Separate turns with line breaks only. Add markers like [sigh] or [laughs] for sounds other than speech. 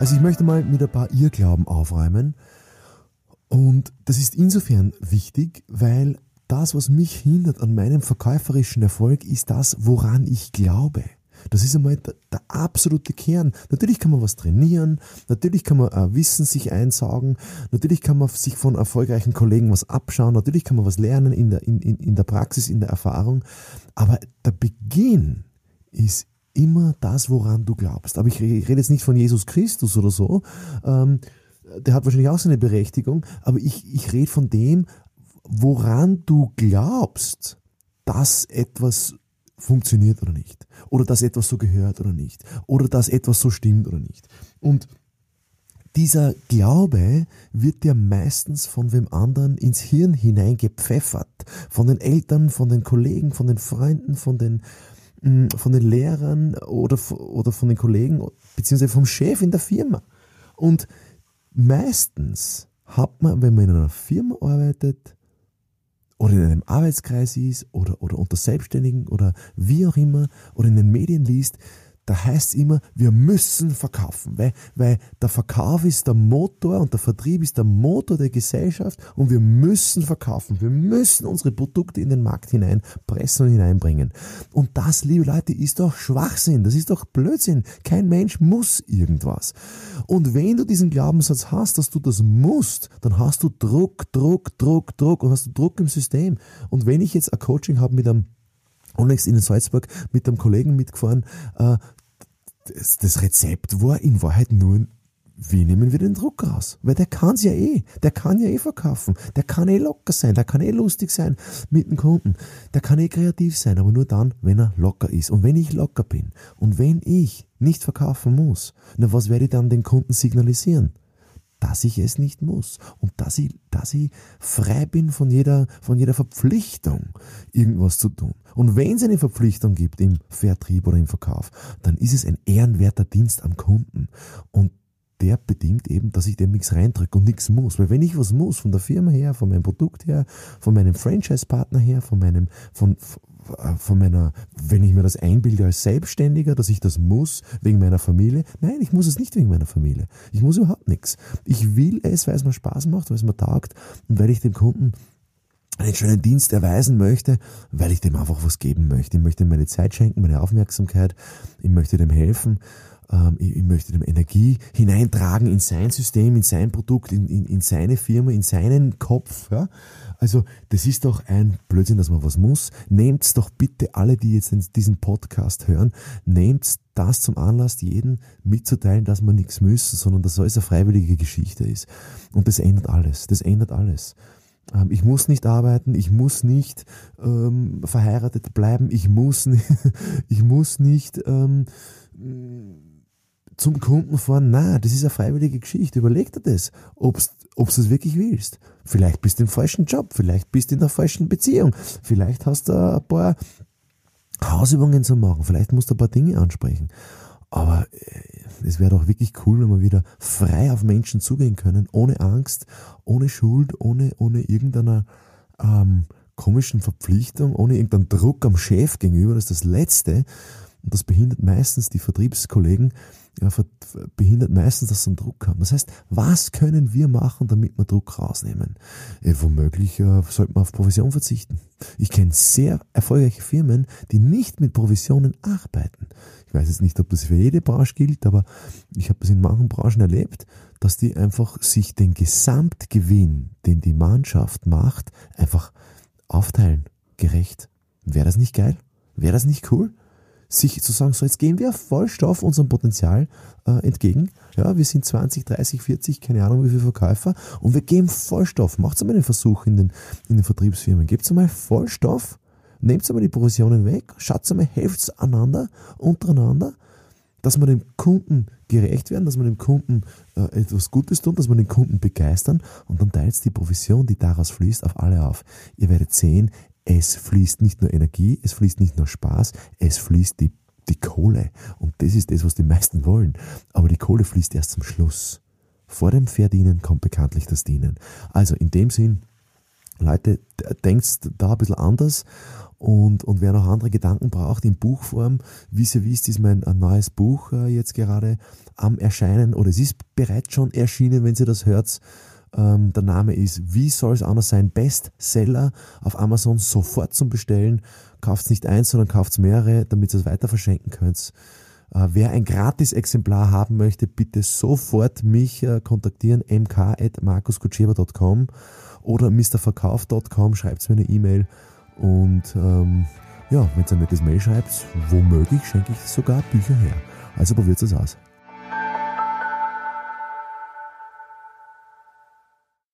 Also ich möchte mal mit ein paar Irrglauben aufräumen. Und das ist insofern wichtig, weil das, was mich hindert an meinem verkäuferischen Erfolg, ist das, woran ich glaube. Das ist einmal der, absolute Kern. Natürlich kann man was trainieren, natürlich kann man äh, Wissen sich einsaugen, natürlich kann man sich von erfolgreichen Kollegen was abschauen, natürlich kann man was lernen in der, in, in, in der Praxis, in der Erfahrung, aber der Beginn ist immer das, woran du glaubst. Aber ich rede jetzt nicht von Jesus Christus oder so, ähm, der hat wahrscheinlich auch seine Berechtigung, aber ich, ich rede von dem, woran du glaubst, dass etwas funktioniert oder nicht. Oder dass etwas so gehört oder nicht. Oder dass etwas so stimmt oder nicht. Und dieser Glaube wird dir meistens von wem anderen ins Hirn hineingepfeffert. Von den Eltern, von den Kollegen, von den Freunden, von den, von den Lehrern oder, oder von den Kollegen, beziehungsweise vom Chef in der Firma. Und meistens hat man, wenn man in einer Firma arbeitet, oder in einem Arbeitskreis ist oder, oder unter Selbstständigen oder wie auch immer oder in den Medien liest, da heißt es immer, wir müssen verkaufen, weil, weil der Verkauf ist der Motor und der Vertrieb ist der Motor der Gesellschaft und wir müssen verkaufen. Wir müssen unsere Produkte in den Markt hineinpressen und hineinbringen. Und das, liebe Leute, ist doch Schwachsinn. Das ist doch Blödsinn. Kein Mensch muss irgendwas. Und wenn du diesen Glaubenssatz hast, dass du das musst, dann hast du Druck, Druck, Druck, Druck und hast du Druck im System. Und wenn ich jetzt ein Coaching habe mit einem Onyx in Salzburg mit einem Kollegen mitgefahren, äh, das, das Rezept war in Wahrheit nur, wie nehmen wir den Druck raus? Weil der kann's ja eh. Der kann ja eh verkaufen. Der kann eh locker sein. Der kann eh lustig sein mit dem Kunden. Der kann eh kreativ sein, aber nur dann, wenn er locker ist. Und wenn ich locker bin und wenn ich nicht verkaufen muss, na was werde ich dann den Kunden signalisieren? Dass ich es nicht muss und dass ich, dass ich frei bin von jeder, von jeder Verpflichtung, irgendwas zu tun. Und wenn es eine Verpflichtung gibt im Vertrieb oder im Verkauf, dann ist es ein ehrenwerter Dienst am Kunden. Und der bedingt eben, dass ich dem nichts reindrücke und nichts muss. Weil wenn ich was muss, von der Firma her, von meinem Produkt her, von meinem Franchise-Partner her, von meinem, von, äh, von meiner, wenn ich mir das einbilde als Selbstständiger, dass ich das muss wegen meiner Familie. Nein, ich muss es nicht wegen meiner Familie. Ich muss überhaupt nichts. Ich will es, weil es mir Spaß macht, weil es mir taugt und weil ich dem Kunden einen schönen Dienst erweisen möchte, weil ich dem einfach was geben möchte. Ich möchte ihm meine Zeit schenken, meine Aufmerksamkeit. Ich möchte dem helfen ich, ich, möchte dem Energie hineintragen in sein System, in sein Produkt, in, in, in seine Firma, in seinen Kopf. Ja? Also das ist doch ein Blödsinn, dass man was muss. Nehmt doch bitte alle, die jetzt diesen Podcast hören, nehmt das zum Anlass, jeden mitzuteilen, dass man nichts müssen, sondern dass alles eine freiwillige Geschichte ist. Und das ändert alles. Das ändert alles. Ähm, ich muss nicht arbeiten, ich muss nicht ähm, verheiratet bleiben, ich muss, nicht, [laughs] ich muss nicht ähm, zum Kunden fahren. Na, das ist eine freiwillige Geschichte. Überleg dir das, ob du es wirklich willst. Vielleicht bist du im falschen Job, vielleicht bist du in der falschen Beziehung, vielleicht hast du ein paar Hausübungen zu machen, vielleicht musst du ein paar Dinge ansprechen. Aber äh, es wäre doch wirklich cool, wenn wir wieder frei auf Menschen zugehen können, ohne Angst, ohne Schuld, ohne, ohne irgendeiner ähm, komischen Verpflichtung, ohne irgendeinen Druck am Chef gegenüber. Das ist das Letzte. Und das behindert meistens die Vertriebskollegen, ja, behindert meistens, dass sie einen Druck haben. Das heißt, was können wir machen, damit wir Druck rausnehmen? Äh, womöglich äh, sollte man auf Provision verzichten. Ich kenne sehr erfolgreiche Firmen, die nicht mit Provisionen arbeiten. Ich weiß jetzt nicht, ob das für jede Branche gilt, aber ich habe das in manchen Branchen erlebt, dass die einfach sich den Gesamtgewinn, den die Mannschaft macht, einfach aufteilen. Gerecht. Wäre das nicht geil? Wäre das nicht cool? Sich zu sagen, so jetzt gehen wir Vollstoff unserem Potenzial äh, entgegen. Ja, wir sind 20, 30, 40, keine Ahnung wie viele Verkäufer und wir geben Vollstoff. Macht einmal einen Versuch in den, in den Vertriebsfirmen. Gebt einmal Vollstoff, nehmt einmal die Provisionen weg, schaut einmal, helft einander, untereinander dass wir dem Kunden gerecht werden, dass wir dem Kunden äh, etwas Gutes tun, dass wir den Kunden begeistern und dann teilt die Provision, die daraus fließt, auf alle auf. Ihr werdet sehen, es fließt nicht nur Energie, es fließt nicht nur Spaß, es fließt die, die Kohle. Und das ist das, was die meisten wollen. Aber die Kohle fließt erst zum Schluss. Vor dem Verdienen kommt bekanntlich das Dienen. Also in dem Sinn, Leute, denkt da ein bisschen anders und, und wer noch andere Gedanken braucht in Buchform, wisst, ist mein neues Buch äh, jetzt gerade am Erscheinen oder es ist bereits schon erschienen, wenn ihr das hört. Ähm, der Name ist Wie soll es anders sein? Bestseller auf Amazon sofort zum Bestellen. Kauft nicht eins, sondern kauft mehrere, damit ihr es weiter verschenken könnt. Äh, wer ein Gratis-Exemplar haben möchte, bitte sofort mich äh, kontaktieren, mk.markuskutscheber.com oder mrverkauf.com, schreibt mir eine E-Mail und ähm, ja, wenn ihr ein nettes Mail schreibt, womöglich schenke ich sogar Bücher her. Also probiert es aus.